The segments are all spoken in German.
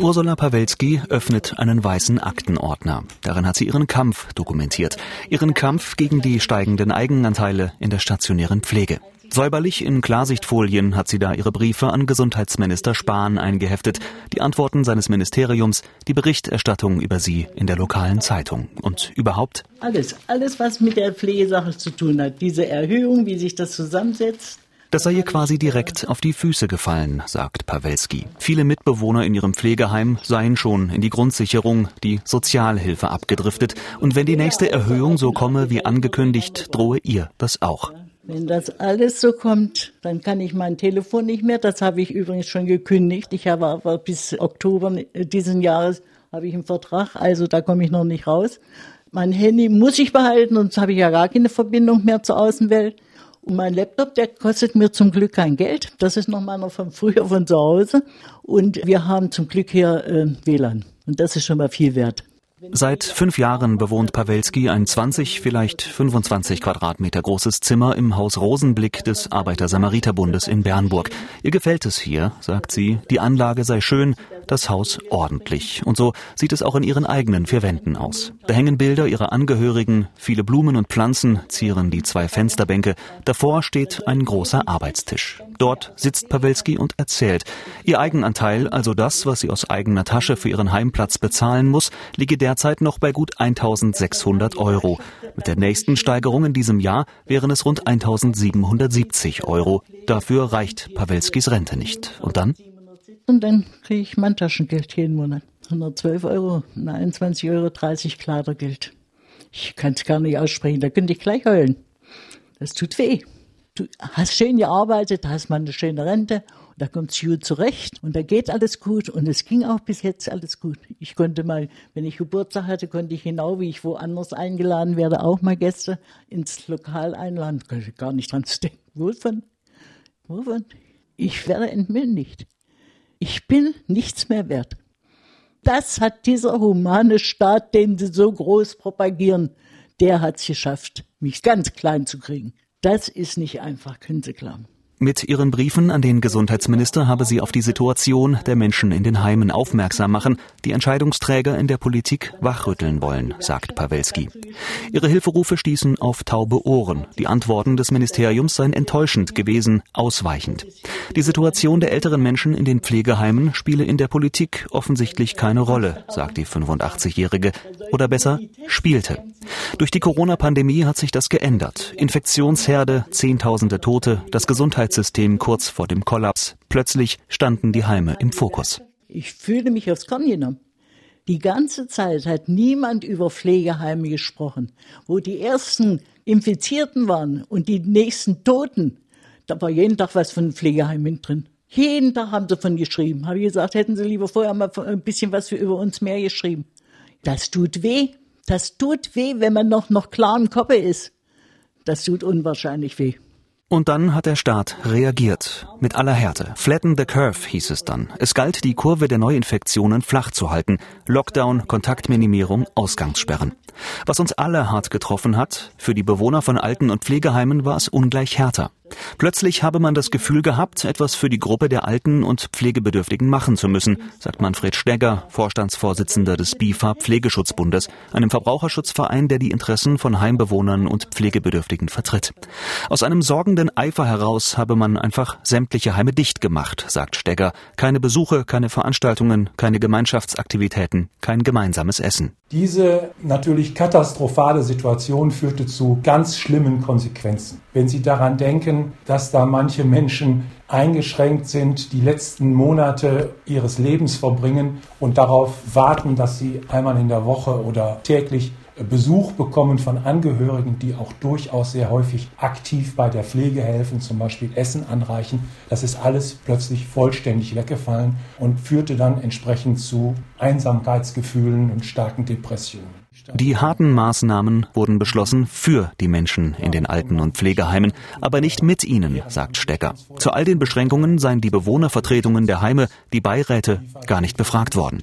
Ursula Pawelski öffnet einen weißen Aktenordner. Darin hat sie ihren Kampf dokumentiert. Ihren Kampf gegen die steigenden Eigenanteile in der stationären Pflege. Säuberlich in Klarsichtfolien hat sie da ihre Briefe an Gesundheitsminister Spahn eingeheftet, die Antworten seines Ministeriums, die Berichterstattung über sie in der lokalen Zeitung und überhaupt alles, alles was mit der Pflegesache zu tun hat, diese Erhöhung, wie sich das zusammensetzt, das sei ihr quasi direkt auf die Füße gefallen, sagt Pawelski. Viele Mitbewohner in ihrem Pflegeheim seien schon in die Grundsicherung, die Sozialhilfe abgedriftet. Und wenn die nächste Erhöhung so komme wie angekündigt, drohe ihr das auch. Wenn das alles so kommt, dann kann ich mein Telefon nicht mehr. Das habe ich übrigens schon gekündigt. Ich habe aber bis Oktober diesen Jahres habe ich einen Vertrag, also da komme ich noch nicht raus. Mein Handy muss ich behalten, sonst habe ich ja gar keine Verbindung mehr zur Außenwelt. Und mein Laptop, der kostet mir zum Glück kein Geld. Das ist noch meiner von früher von zu Hause. Und wir haben zum Glück hier äh, WLAN. Und das ist schon mal viel wert. Seit fünf Jahren bewohnt Pawelski ein 20, vielleicht 25 Quadratmeter großes Zimmer im Haus Rosenblick des Arbeiter-Samariter-Bundes in Bernburg. Ihr gefällt es hier, sagt sie. Die Anlage sei schön, das Haus ordentlich. Und so sieht es auch in ihren eigenen vier Wänden aus. Da hängen Bilder ihrer Angehörigen, viele Blumen und Pflanzen zieren die zwei Fensterbänke. Davor steht ein großer Arbeitstisch. Dort sitzt Pawelski und erzählt. Ihr Eigenanteil, also das, was sie aus eigener Tasche für ihren Heimplatz bezahlen muss, liege derzeit noch bei gut 1600 Euro. Mit der nächsten Steigerung in diesem Jahr wären es rund 1770 Euro. Dafür reicht Pawelskis Rente nicht. Und dann? Und dann kriege ich mein Taschengeld jeden Monat. 112 Euro, 21,30 Euro Kleidergeld. Ich kann es gar nicht aussprechen, da könnte ich gleich heulen. Das tut weh. Du hast schön gearbeitet, hast mal eine schöne Rente da kommt's gut zurecht und da geht alles gut und es ging auch bis jetzt alles gut. Ich konnte mal, wenn ich Geburtstag hatte, konnte ich genau, wie ich woanders eingeladen werde, auch mal Gäste ins Lokal einladen. Konnte gar nicht dran zu denken. Wovon? Wovon? Ich werde entmündigt. Ich bin nichts mehr wert. Das hat dieser humane Staat, den sie so groß propagieren, der hat es geschafft, mich ganz klein zu kriegen. Das ist nicht einfach, können Sie glauben. Mit ihren Briefen an den Gesundheitsminister habe sie auf die Situation der Menschen in den Heimen aufmerksam machen, die Entscheidungsträger in der Politik wachrütteln wollen, sagt Pawelski. Ihre Hilferufe stießen auf taube Ohren. Die Antworten des Ministeriums seien enttäuschend gewesen, ausweichend. Die Situation der älteren Menschen in den Pflegeheimen spiele in der Politik offensichtlich keine Rolle, sagt die 85-Jährige. Oder besser, spielte. Durch die Corona-Pandemie hat sich das geändert. Infektionsherde, Zehntausende Tote, das Gesundheitssystem kurz vor dem Kollaps. Plötzlich standen die Heime im Fokus. Ich fühle mich aufs Korn genommen. Die ganze Zeit hat niemand über Pflegeheime gesprochen. Wo die ersten Infizierten waren und die nächsten Toten, da war jeden Tag was von Pflegeheimen drin. Jeden Tag haben sie von geschrieben. Habe ich gesagt, hätten sie lieber vorher mal ein bisschen was über uns mehr geschrieben. Das tut weh. Das tut weh, wenn man noch, noch klar im Kopf ist. Das tut unwahrscheinlich weh. Und dann hat der Staat reagiert. Mit aller Härte. Flatten the curve hieß es dann. Es galt, die Kurve der Neuinfektionen flach zu halten. Lockdown, Kontaktminimierung, Ausgangssperren. Was uns alle hart getroffen hat, für die Bewohner von Alten- und Pflegeheimen war es ungleich härter. Plötzlich habe man das Gefühl gehabt, etwas für die Gruppe der Alten und Pflegebedürftigen machen zu müssen, sagt Manfred Stegger, Vorstandsvorsitzender des BIFA Pflegeschutzbundes, einem Verbraucherschutzverein, der die Interessen von Heimbewohnern und Pflegebedürftigen vertritt. Aus einem sorgenden Eifer heraus habe man einfach sämtliche Heime dicht gemacht, sagt Stegger. Keine Besuche, keine Veranstaltungen, keine Gemeinschaftsaktivitäten, kein gemeinsames Essen. Diese natürlich katastrophale Situation führte zu ganz schlimmen Konsequenzen. Wenn Sie daran denken, dass da manche Menschen eingeschränkt sind, die letzten Monate ihres Lebens verbringen und darauf warten, dass sie einmal in der Woche oder täglich Besuch bekommen von Angehörigen, die auch durchaus sehr häufig aktiv bei der Pflege helfen, zum Beispiel Essen anreichen. Das ist alles plötzlich vollständig weggefallen und führte dann entsprechend zu Einsamkeitsgefühlen und starken Depressionen. Die harten Maßnahmen wurden beschlossen für die Menschen in den Alten- und Pflegeheimen, aber nicht mit ihnen, sagt Stecker. Zu all den Beschränkungen seien die Bewohnervertretungen der Heime, die Beiräte, gar nicht befragt worden.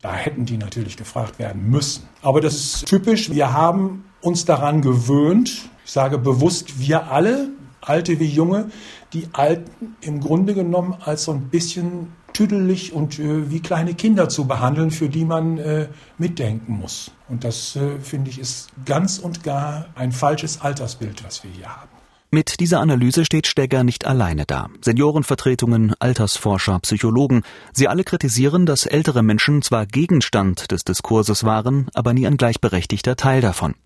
Da hätten die natürlich gefragt werden müssen. Aber das ist typisch. Wir haben uns daran gewöhnt, ich sage bewusst wir alle, Alte wie Junge, die Alten im Grunde genommen als so ein bisschen tüdelig und äh, wie kleine Kinder zu behandeln, für die man äh, mitdenken muss. Und das, äh, finde ich, ist ganz und gar ein falsches Altersbild, was wir hier haben. Mit dieser Analyse steht Stegger nicht alleine da. Seniorenvertretungen, Altersforscher, Psychologen, sie alle kritisieren, dass ältere Menschen zwar Gegenstand des Diskurses waren, aber nie ein gleichberechtigter Teil davon.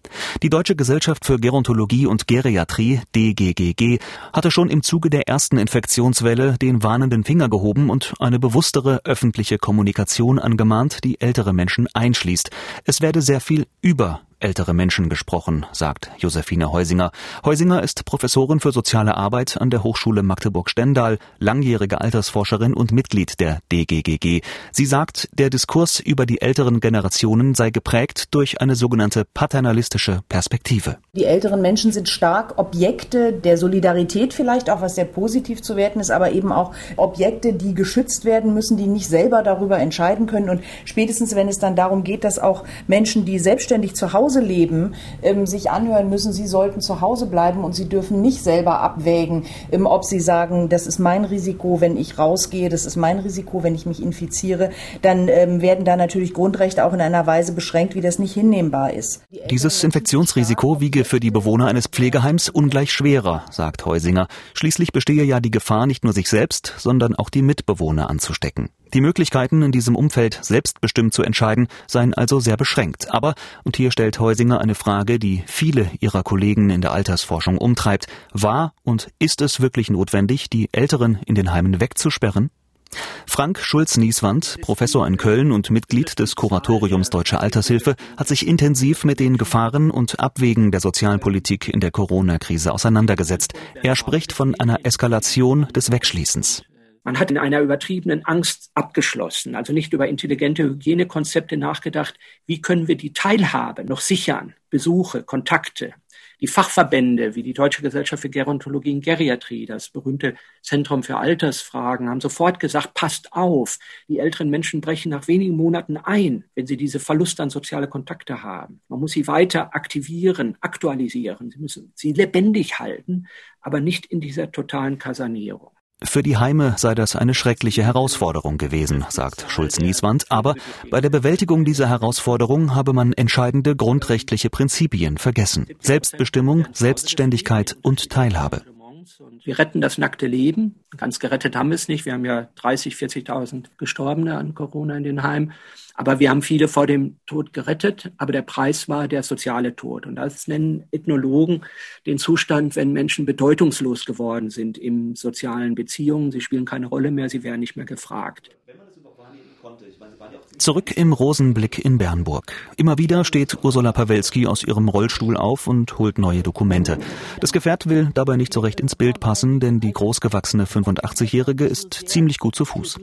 Die Deutsche Gesellschaft für Gerontologie und Geriatrie, DGGG, hatte schon im Zuge der ersten Infektionswelle den warnenden Finger gehoben und eine bewusstere öffentliche Kommunikation angemahnt, die ältere Menschen einschließt. Es werde sehr viel über ältere Menschen gesprochen, sagt Josephine Heusinger. Heusinger ist Professorin für soziale Arbeit an der Hochschule Magdeburg-Stendal, langjährige Altersforscherin und Mitglied der DGGG. Sie sagt, der Diskurs über die älteren Generationen sei geprägt durch eine sogenannte paternalistische Perspektive. Die älteren Menschen sind stark Objekte der Solidarität vielleicht, auch was sehr positiv zu werten ist, aber eben auch Objekte, die geschützt werden müssen, die nicht selber darüber entscheiden können. Und spätestens, wenn es dann darum geht, dass auch Menschen, die selbstständig zu Hause Hause leben, ähm, sich anhören müssen, sie sollten zu Hause bleiben und sie dürfen nicht selber abwägen, ähm, ob sie sagen, das ist mein Risiko, wenn ich rausgehe, das ist mein Risiko, wenn ich mich infiziere, dann ähm, werden da natürlich Grundrechte auch in einer Weise beschränkt, wie das nicht hinnehmbar ist. Dieses Infektionsrisiko wiege für die Bewohner eines Pflegeheims ungleich schwerer, sagt Heusinger. Schließlich bestehe ja die Gefahr, nicht nur sich selbst, sondern auch die Mitbewohner anzustecken. Die Möglichkeiten, in diesem Umfeld selbstbestimmt zu entscheiden, seien also sehr beschränkt. Aber, und hier stellt Heusinger eine Frage, die viele ihrer Kollegen in der Altersforschung umtreibt, war und ist es wirklich notwendig, die Älteren in den Heimen wegzusperren? Frank Schulz-Nieswand, Professor in Köln und Mitglied des Kuratoriums Deutsche Altershilfe, hat sich intensiv mit den Gefahren und Abwägen der Sozialpolitik in der Corona-Krise auseinandergesetzt. Er spricht von einer Eskalation des Wegschließens. Man hat in einer übertriebenen Angst abgeschlossen, also nicht über intelligente Hygienekonzepte nachgedacht. Wie können wir die Teilhabe noch sichern? Besuche, Kontakte. Die Fachverbände wie die Deutsche Gesellschaft für Gerontologie und Geriatrie, das berühmte Zentrum für Altersfragen, haben sofort gesagt, passt auf, die älteren Menschen brechen nach wenigen Monaten ein, wenn sie diese Verlust an soziale Kontakte haben. Man muss sie weiter aktivieren, aktualisieren. Sie müssen sie lebendig halten, aber nicht in dieser totalen Kasernierung. Für die Heime sei das eine schreckliche Herausforderung gewesen, sagt Schulz-Nieswand, aber bei der Bewältigung dieser Herausforderung habe man entscheidende grundrechtliche Prinzipien vergessen. Selbstbestimmung, Selbstständigkeit und Teilhabe. Wir retten das nackte Leben. Ganz gerettet haben wir es nicht. Wir haben ja 30, 40.000 Gestorbene an Corona in den Heimen. Aber wir haben viele vor dem Tod gerettet. Aber der Preis war der soziale Tod. Und das nennen Ethnologen den Zustand, wenn Menschen bedeutungslos geworden sind in sozialen Beziehungen. Sie spielen keine Rolle mehr. Sie werden nicht mehr gefragt. Zurück im Rosenblick in Bernburg. Immer wieder steht Ursula Pawelski aus ihrem Rollstuhl auf und holt neue Dokumente. Das Gefährt will dabei nicht so recht ins Bild passen, denn die großgewachsene 85-Jährige ist ziemlich gut zu Fuß.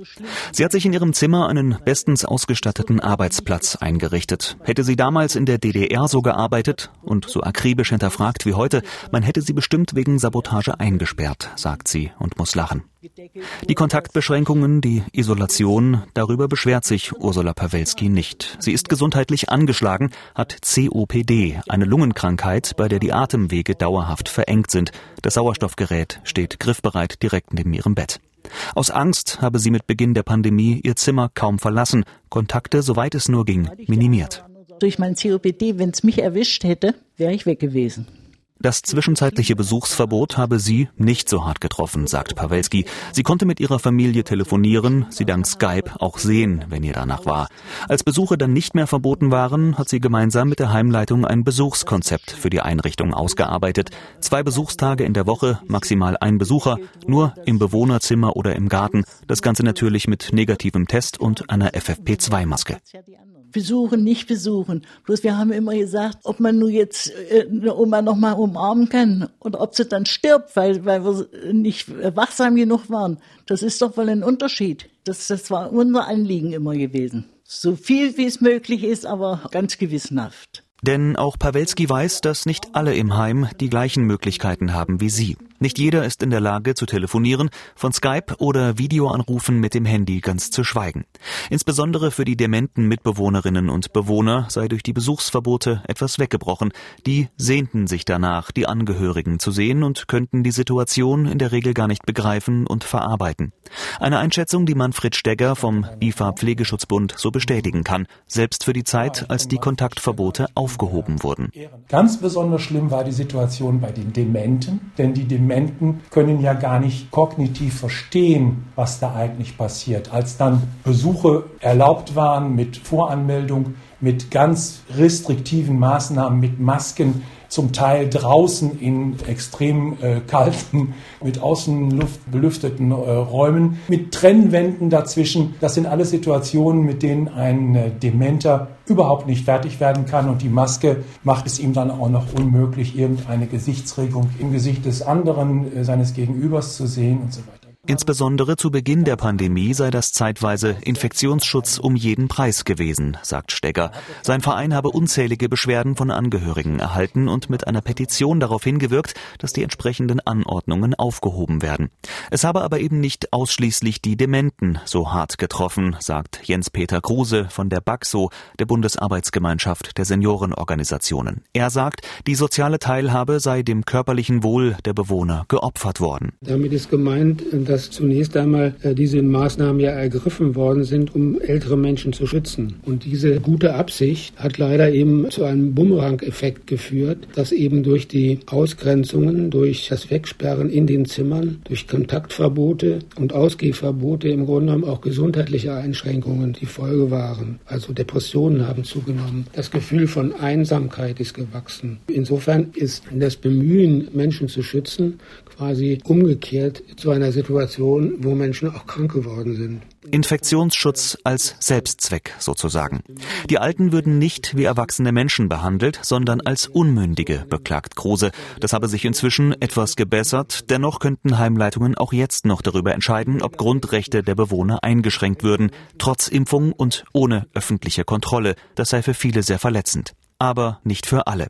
Sie hat sich in ihrem Zimmer einen bestens ausgestatteten Arbeitsplatz eingerichtet. Hätte sie damals in der DDR so gearbeitet und so akribisch hinterfragt wie heute, man hätte sie bestimmt wegen Sabotage eingesperrt, sagt sie und muss lachen. Die Kontaktbeschränkungen, die Isolation, darüber beschwert sich Ursula Pawelski nicht. Sie ist gesundheitlich angeschlagen, hat COPD, eine Lungenkrankheit, bei der die Atemwege dauerhaft verengt sind. Das Sauerstoffgerät steht griffbereit direkt neben ihrem Bett. Aus Angst habe sie mit Beginn der Pandemie ihr Zimmer kaum verlassen, Kontakte, soweit es nur ging, minimiert. Durch mein COPD, wenn es mich erwischt hätte, wäre ich weg gewesen. Das zwischenzeitliche Besuchsverbot habe sie nicht so hart getroffen, sagt Pawelski. Sie konnte mit ihrer Familie telefonieren, sie dank Skype auch sehen, wenn ihr danach war. Als Besuche dann nicht mehr verboten waren, hat sie gemeinsam mit der Heimleitung ein Besuchskonzept für die Einrichtung ausgearbeitet. Zwei Besuchstage in der Woche, maximal ein Besucher, nur im Bewohnerzimmer oder im Garten. Das Ganze natürlich mit negativem Test und einer FFP2-Maske besuchen, nicht besuchen. Bloß wir haben immer gesagt, ob man nur jetzt äh, eine Oma noch mal umarmen kann oder ob sie dann stirbt, weil, weil wir nicht wachsam genug waren. Das ist doch wohl ein Unterschied. Das, das war unser Anliegen immer gewesen. So viel wie es möglich ist, aber ganz gewissenhaft. Denn auch Pawelski weiß, dass nicht alle im Heim die gleichen Möglichkeiten haben wie sie. Nicht jeder ist in der Lage zu telefonieren, von Skype oder Videoanrufen mit dem Handy ganz zu schweigen. Insbesondere für die dementen Mitbewohnerinnen und Bewohner sei durch die Besuchsverbote etwas weggebrochen. Die sehnten sich danach, die Angehörigen zu sehen und könnten die Situation in der Regel gar nicht begreifen und verarbeiten. Eine Einschätzung, die Manfred Stegger vom IFA Pflegeschutzbund so bestätigen kann, selbst für die Zeit, als die Kontaktverbote aufgehoben wurden. Ganz besonders schlimm war die Situation bei den Dementen, denn die Dementen Dementen können ja gar nicht kognitiv verstehen, was da eigentlich passiert. Als dann Besuche erlaubt waren mit Voranmeldung, mit ganz restriktiven Maßnahmen, mit Masken, zum Teil draußen in extrem äh, kalten, mit Außenluft belüfteten äh, Räumen, mit Trennwänden dazwischen. Das sind alles Situationen, mit denen ein äh, Dementer überhaupt nicht fertig werden kann und die Maske macht es ihm dann auch noch unmöglich, irgendeine Gesichtsregung im Gesicht des anderen, äh, seines Gegenübers zu sehen und so weiter. Insbesondere zu Beginn der Pandemie sei das zeitweise Infektionsschutz um jeden Preis gewesen, sagt Stegger. Sein Verein habe unzählige Beschwerden von Angehörigen erhalten und mit einer Petition darauf hingewirkt, dass die entsprechenden Anordnungen aufgehoben werden. Es habe aber eben nicht ausschließlich die Dementen so hart getroffen, sagt Jens-Peter Kruse von der BAXO, der Bundesarbeitsgemeinschaft der Seniorenorganisationen. Er sagt, die soziale Teilhabe sei dem körperlichen Wohl der Bewohner geopfert worden. Damit ist gemeint, dass dass zunächst einmal äh, diese Maßnahmen ja ergriffen worden sind, um ältere Menschen zu schützen. Und diese gute Absicht hat leider eben zu einem Bumerang-Effekt geführt, dass eben durch die Ausgrenzungen, durch das Wegsperren in den Zimmern, durch Kontaktverbote und Ausgehverbote im Grunde genommen auch gesundheitliche Einschränkungen die Folge waren. Also Depressionen haben zugenommen. Das Gefühl von Einsamkeit ist gewachsen. Insofern ist das Bemühen, Menschen zu schützen, quasi umgekehrt zu einer Situation, wo Menschen auch krank geworden sind. Infektionsschutz als Selbstzweck sozusagen. Die Alten würden nicht wie erwachsene Menschen behandelt, sondern als Unmündige, beklagt Kruse. Das habe sich inzwischen etwas gebessert. Dennoch könnten Heimleitungen auch jetzt noch darüber entscheiden, ob Grundrechte der Bewohner eingeschränkt würden, trotz Impfung und ohne öffentliche Kontrolle. Das sei für viele sehr verletzend aber nicht für alle.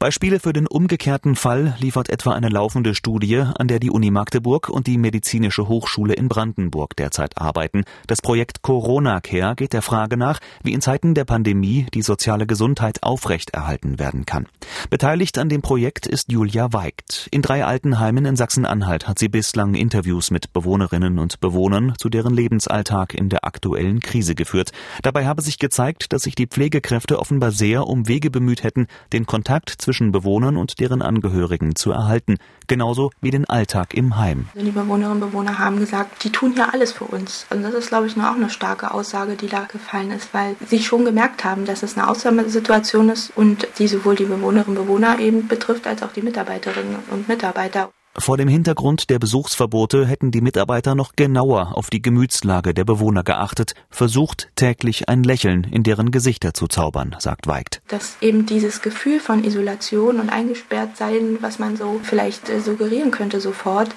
Beispiele für den umgekehrten Fall liefert etwa eine laufende Studie, an der die Uni Magdeburg und die Medizinische Hochschule in Brandenburg derzeit arbeiten. Das Projekt Corona Care geht der Frage nach, wie in Zeiten der Pandemie die soziale Gesundheit aufrechterhalten werden kann. Beteiligt an dem Projekt ist Julia Weigt. In drei Altenheimen in Sachsen-Anhalt hat sie bislang Interviews mit Bewohnerinnen und Bewohnern zu deren Lebensalltag in der aktuellen Krise geführt. Dabei habe sich gezeigt, dass sich die Pflegekräfte offenbar sehr um Wege bemüht hätten, den Kontakt zwischen Bewohnern und deren Angehörigen zu erhalten, genauso wie den Alltag im Heim. Die Bewohnerinnen und Bewohner haben gesagt, die tun hier alles für uns. Und das ist, glaube ich, auch eine starke Aussage, die da gefallen ist, weil sie schon gemerkt haben, dass es eine Ausnahmesituation ist und die sowohl die Bewohnerinnen und Bewohner eben betrifft, als auch die Mitarbeiterinnen und Mitarbeiter. Vor dem Hintergrund der Besuchsverbote hätten die Mitarbeiter noch genauer auf die Gemütslage der Bewohner geachtet, versucht täglich ein Lächeln in deren Gesichter zu zaubern, sagt Weigt. Dass eben dieses Gefühl von Isolation und eingesperrt sein, was man so vielleicht äh, suggerieren könnte sofort,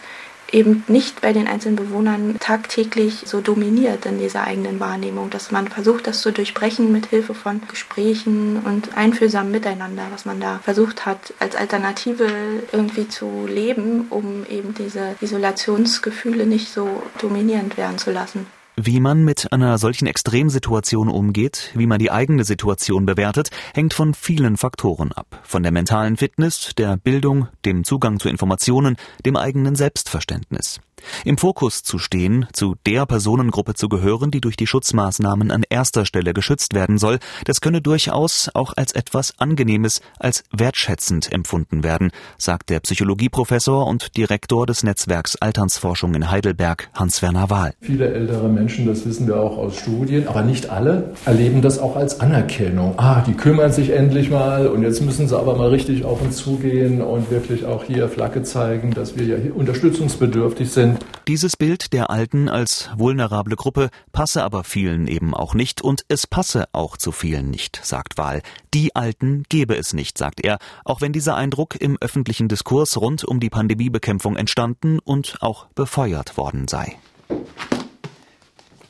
eben nicht bei den einzelnen Bewohnern tagtäglich so dominiert in dieser eigenen Wahrnehmung, dass man versucht, das zu durchbrechen mit Hilfe von Gesprächen und einfühlsamem Miteinander, was man da versucht hat, als Alternative irgendwie zu leben, um eben diese Isolationsgefühle nicht so dominierend werden zu lassen. Wie man mit einer solchen Extremsituation umgeht, wie man die eigene Situation bewertet, hängt von vielen Faktoren ab. Von der mentalen Fitness, der Bildung, dem Zugang zu Informationen, dem eigenen Selbstverständnis. Im Fokus zu stehen, zu der Personengruppe zu gehören, die durch die Schutzmaßnahmen an erster Stelle geschützt werden soll, das könne durchaus auch als etwas Angenehmes, als wertschätzend empfunden werden, sagt der Psychologieprofessor und Direktor des Netzwerks Alternsforschung in Heidelberg, Hans-Werner Wahl. Viele ältere Menschen, das wissen wir auch aus Studien, aber nicht alle, erleben das auch als Anerkennung. Ah, die kümmern sich endlich mal und jetzt müssen sie aber mal richtig auf uns zugehen und wirklich auch hier Flagge zeigen, dass wir ja unterstützungsbedürftig sind sind. Dieses Bild der Alten als vulnerable Gruppe passe aber vielen eben auch nicht und es passe auch zu vielen nicht, sagt Wahl. Die Alten gebe es nicht, sagt er, auch wenn dieser Eindruck im öffentlichen Diskurs rund um die Pandemiebekämpfung entstanden und auch befeuert worden sei.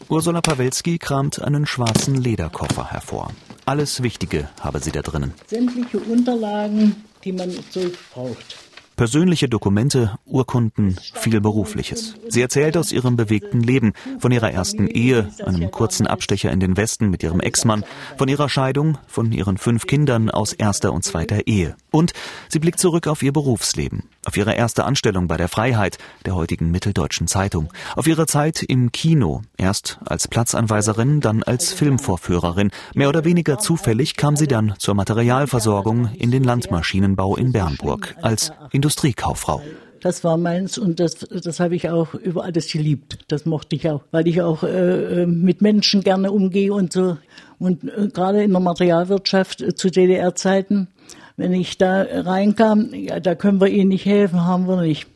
Ursula Pawelski kramt einen schwarzen Lederkoffer hervor. Alles Wichtige habe sie da drinnen. Sämtliche Unterlagen, die man so braucht. Persönliche Dokumente, Urkunden, viel Berufliches. Sie erzählt aus ihrem bewegten Leben, von ihrer ersten Ehe, einem kurzen Abstecher in den Westen mit ihrem Ex-Mann, von ihrer Scheidung, von ihren fünf Kindern aus erster und zweiter Ehe. Und sie blickt zurück auf ihr Berufsleben, auf ihre erste Anstellung bei der Freiheit, der heutigen Mitteldeutschen Zeitung, auf ihre Zeit im Kino, erst als Platzanweiserin, dann als Filmvorführerin. Mehr oder weniger zufällig kam sie dann zur Materialversorgung in den Landmaschinenbau in Bernburg als Industriekauffrau. Das war meins und das, das habe ich auch über alles geliebt. Das mochte ich auch, weil ich auch äh, äh mit Menschen gerne umgehe und so. Und äh, gerade in der Materialwirtschaft äh, zu DDR-Zeiten, wenn ich da reinkam, ja, da können wir Ihnen nicht helfen, haben wir nicht.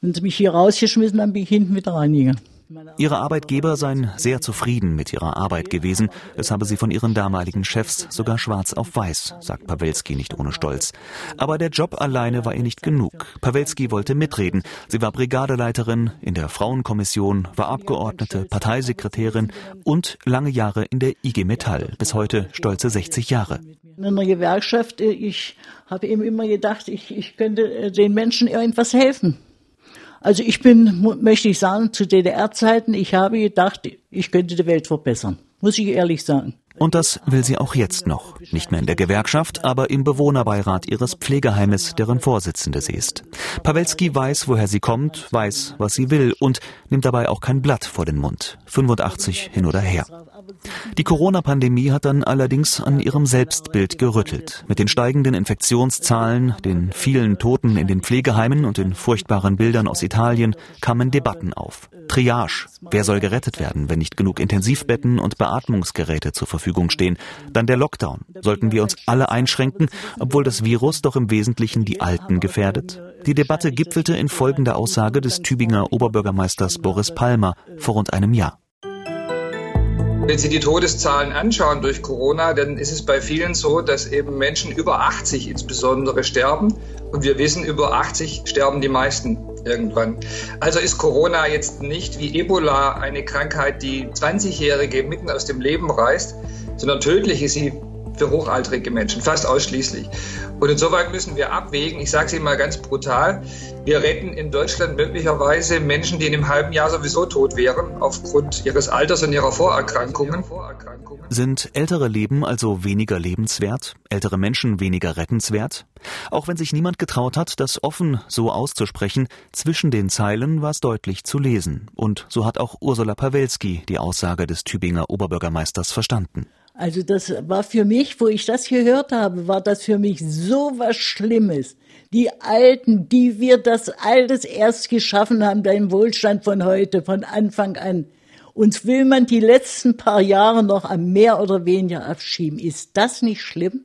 Wenn sie mich hier rausgeschmissen, dann bin ich hinten wieder reingegangen. Ihre Arbeitgeber seien sehr zufrieden mit ihrer Arbeit gewesen. Es habe sie von ihren damaligen Chefs sogar schwarz auf weiß, sagt Pawelski nicht ohne Stolz. Aber der Job alleine war ihr nicht genug. Pawelski wollte mitreden. Sie war Brigadeleiterin in der Frauenkommission, war Abgeordnete, Parteisekretärin und lange Jahre in der IG Metall. Bis heute stolze 60 Jahre. In einer Gewerkschaft, äh, ich habe eben immer gedacht, ich, ich könnte äh, den Menschen irgendwas helfen. Also ich bin, möchte ich sagen, zu DDR-Zeiten, ich habe gedacht, ich könnte die Welt verbessern. Muss ich ehrlich sagen. Und das will sie auch jetzt noch. Nicht mehr in der Gewerkschaft, aber im Bewohnerbeirat ihres Pflegeheimes, deren Vorsitzende sie ist. Pawelski weiß, woher sie kommt, weiß, was sie will und nimmt dabei auch kein Blatt vor den Mund. 85 hin oder her. Die Corona-Pandemie hat dann allerdings an ihrem Selbstbild gerüttelt. Mit den steigenden Infektionszahlen, den vielen Toten in den Pflegeheimen und den furchtbaren Bildern aus Italien kamen Debatten auf. Triage. Wer soll gerettet werden, wenn nicht genug Intensivbetten und Beatmungsgeräte zur Verfügung stehen? Dann der Lockdown. Sollten wir uns alle einschränken, obwohl das Virus doch im Wesentlichen die Alten gefährdet? Die Debatte gipfelte in folgender Aussage des Tübinger Oberbürgermeisters Boris Palmer vor rund einem Jahr. Wenn Sie die Todeszahlen anschauen durch Corona, dann ist es bei vielen so, dass eben Menschen über 80 insbesondere sterben. Und wir wissen, über 80 sterben die meisten irgendwann. Also ist Corona jetzt nicht wie Ebola eine Krankheit, die 20-Jährige mitten aus dem Leben reißt, sondern tödlich ist sie für hochaltrige Menschen, fast ausschließlich. Und insoweit müssen wir abwägen, ich sage es Ihnen mal ganz brutal, wir retten in Deutschland möglicherweise Menschen, die in einem halben Jahr sowieso tot wären, aufgrund ihres Alters und ihrer Vorerkrankungen. Sind ältere Leben also weniger lebenswert, ältere Menschen weniger rettenswert? Auch wenn sich niemand getraut hat, das offen so auszusprechen, zwischen den Zeilen war es deutlich zu lesen. Und so hat auch Ursula Pawelski die Aussage des Tübinger Oberbürgermeisters verstanden. Also das war für mich, wo ich das gehört habe, war das für mich so was Schlimmes. Die Alten, die wir das alles erst geschaffen haben, dein Wohlstand von heute, von Anfang an. Uns will man die letzten paar Jahre noch am mehr oder weniger abschieben. Ist das nicht schlimm?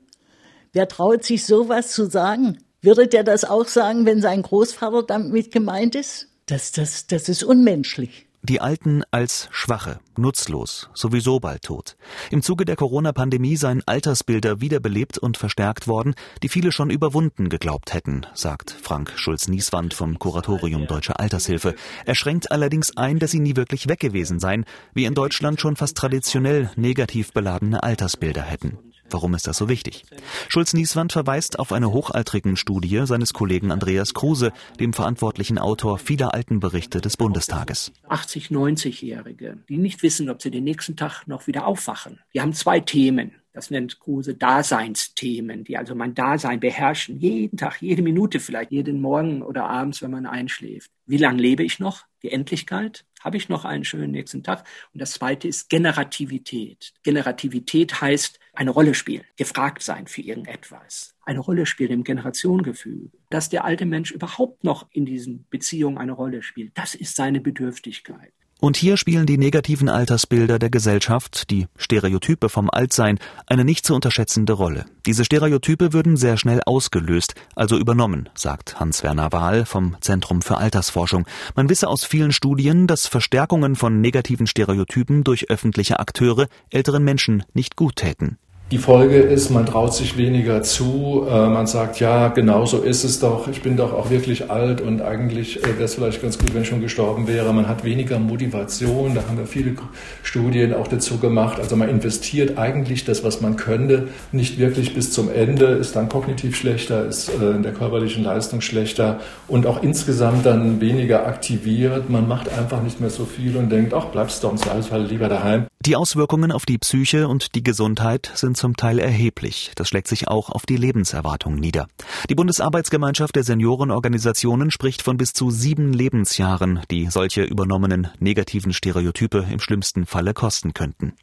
Wer traut sich sowas zu sagen? Würde der das auch sagen, wenn sein Großvater damit gemeint ist? Das, das, das ist unmenschlich. Die Alten als schwache, nutzlos, sowieso bald tot. Im Zuge der Corona-Pandemie seien Altersbilder wiederbelebt und verstärkt worden, die viele schon überwunden geglaubt hätten, sagt Frank Schulz-Nieswand vom Kuratorium Deutsche Altershilfe. Er schränkt allerdings ein, dass sie nie wirklich weg gewesen seien, wie in Deutschland schon fast traditionell negativ beladene Altersbilder hätten. Warum ist das so wichtig? Schulz-Nieswand verweist auf eine hochaltrigen Studie seines Kollegen Andreas Kruse, dem verantwortlichen Autor vieler Altenberichte des Bundestages. 80, 90-Jährige, die nicht wissen, ob sie den nächsten Tag noch wieder aufwachen. Die haben zwei Themen. Das nennt Kruse Daseinsthemen, die also mein Dasein beherrschen. Jeden Tag, jede Minute vielleicht, jeden Morgen oder abends, wenn man einschläft. Wie lange lebe ich noch? Die Endlichkeit? Habe ich noch einen schönen nächsten Tag? Und das zweite ist Generativität. Generativität heißt, eine Rolle spielen, gefragt sein für irgendetwas, eine Rolle spielen im Generationengefühl, dass der alte Mensch überhaupt noch in diesen Beziehungen eine Rolle spielt. Das ist seine Bedürftigkeit. Und hier spielen die negativen Altersbilder der Gesellschaft, die Stereotype vom Altsein, eine nicht zu unterschätzende Rolle. Diese Stereotype würden sehr schnell ausgelöst, also übernommen, sagt Hans-Werner Wahl vom Zentrum für Altersforschung. Man wisse aus vielen Studien, dass Verstärkungen von negativen Stereotypen durch öffentliche Akteure älteren Menschen nicht gut täten. Die Folge ist, man traut sich weniger zu. Äh, man sagt, ja, genau so ist es doch. Ich bin doch auch wirklich alt und eigentlich äh, wäre es vielleicht ganz gut, wenn ich schon gestorben wäre. Man hat weniger Motivation. Da haben wir viele Studien auch dazu gemacht. Also man investiert eigentlich das, was man könnte, nicht wirklich bis zum Ende, ist dann kognitiv schlechter, ist äh, in der körperlichen Leistung schlechter und auch insgesamt dann weniger aktiviert. Man macht einfach nicht mehr so viel und denkt, ach, bleibst doch im Zweifelsfall lieber daheim. Die Auswirkungen auf die Psyche und die Gesundheit sind zum Teil erheblich. Das schlägt sich auch auf die Lebenserwartung nieder. Die Bundesarbeitsgemeinschaft der Seniorenorganisationen spricht von bis zu sieben Lebensjahren, die solche übernommenen negativen Stereotype im schlimmsten Falle kosten könnten.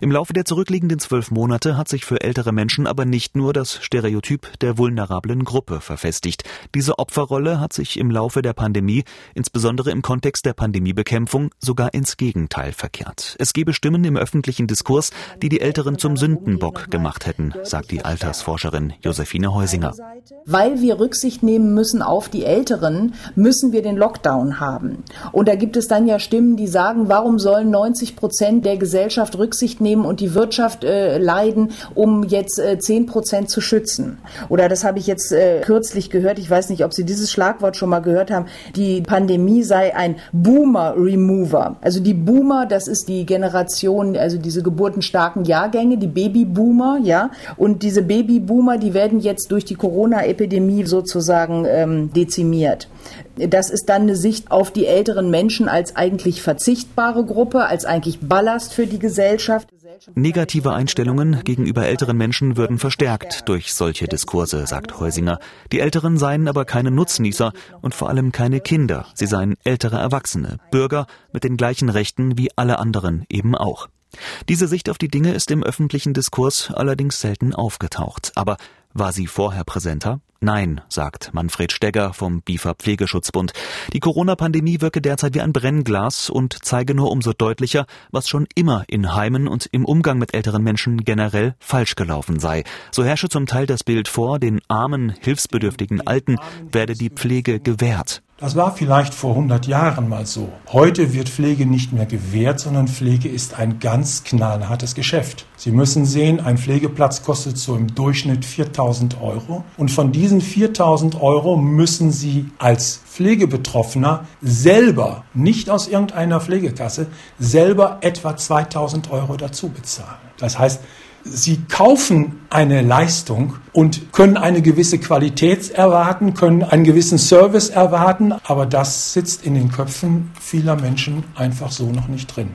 Im Laufe der zurückliegenden zwölf Monate hat sich für ältere Menschen aber nicht nur das Stereotyp der vulnerablen Gruppe verfestigt. Diese Opferrolle hat sich im Laufe der Pandemie, insbesondere im Kontext der Pandemiebekämpfung, sogar ins Gegenteil verkehrt. Es gebe Stimmen im öffentlichen Diskurs, die die Älteren zum Sündenbock gemacht hätten, sagt die Altersforscherin Josephine Heusinger. Weil wir Rücksicht nehmen müssen auf die Älteren, müssen wir den Lockdown haben. Und da gibt es dann ja Stimmen, die sagen, warum sollen 90 Prozent der Gesellschaft Rücksicht Rücksicht nehmen und die Wirtschaft äh, leiden, um jetzt äh, 10 Prozent zu schützen. Oder das habe ich jetzt äh, kürzlich gehört, ich weiß nicht, ob Sie dieses Schlagwort schon mal gehört haben, die Pandemie sei ein Boomer-Remover. Also die Boomer, das ist die Generation, also diese geburtenstarken Jahrgänge, die Babyboomer, ja. Und diese Babyboomer, die werden jetzt durch die Corona-Epidemie sozusagen ähm, dezimiert. Das ist dann eine Sicht auf die älteren Menschen als eigentlich verzichtbare Gruppe, als eigentlich Ballast für die Gesellschaft. Negative Einstellungen gegenüber älteren Menschen würden verstärkt durch solche Diskurse, sagt Heusinger. Die Älteren seien aber keine Nutznießer und vor allem keine Kinder. Sie seien ältere Erwachsene, Bürger mit den gleichen Rechten wie alle anderen eben auch. Diese Sicht auf die Dinge ist im öffentlichen Diskurs allerdings selten aufgetaucht. Aber war sie vorher präsenter? Nein, sagt Manfred Stegger vom BIFA Pflegeschutzbund. Die Corona-Pandemie wirke derzeit wie ein Brennglas und zeige nur umso deutlicher, was schon immer in Heimen und im Umgang mit älteren Menschen generell falsch gelaufen sei. So herrsche zum Teil das Bild vor, den armen, hilfsbedürftigen Alten werde die Pflege gewährt. Das war vielleicht vor 100 Jahren mal so. Heute wird Pflege nicht mehr gewährt, sondern Pflege ist ein ganz knallhartes Geschäft. Sie müssen sehen, ein Pflegeplatz kostet so im Durchschnitt 4000 Euro. Und von diesen 4000 Euro müssen Sie als Pflegebetroffener selber, nicht aus irgendeiner Pflegekasse, selber etwa 2000 Euro dazu bezahlen. Das heißt, Sie kaufen eine Leistung und können eine gewisse Qualität erwarten, können einen gewissen Service erwarten, aber das sitzt in den Köpfen vieler Menschen einfach so noch nicht drin.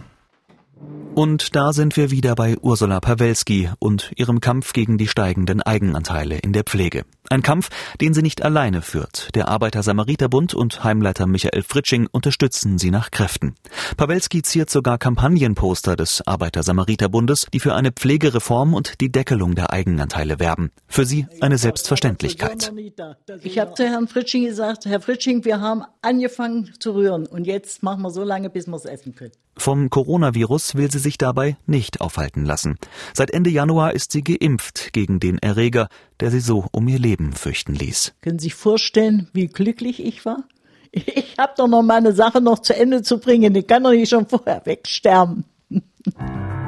Und da sind wir wieder bei Ursula Pawelski und ihrem Kampf gegen die steigenden Eigenanteile in der Pflege. Ein Kampf, den sie nicht alleine führt. Der Arbeiter-Samariter-Bund und Heimleiter Michael Fritsching unterstützen sie nach Kräften. Pawelski ziert sogar Kampagnenposter des Arbeiter-Samariter-Bundes, die für eine Pflegereform und die Deckelung der Eigenanteile werben. Für sie eine Selbstverständlichkeit. Ich habe zu Herrn Fritsching gesagt, Herr Fritsching, wir haben angefangen zu rühren und jetzt machen wir so lange, bis wir es essen können. Vom Coronavirus will sie sich dabei nicht aufhalten lassen. Seit Ende Januar ist sie geimpft gegen den Erreger, der sie so um ihr Leben fürchten ließ. Können Sie sich vorstellen, wie glücklich ich war? Ich habe doch noch meine Sache noch zu Ende zu bringen. Ich kann doch nicht schon vorher wegsterben.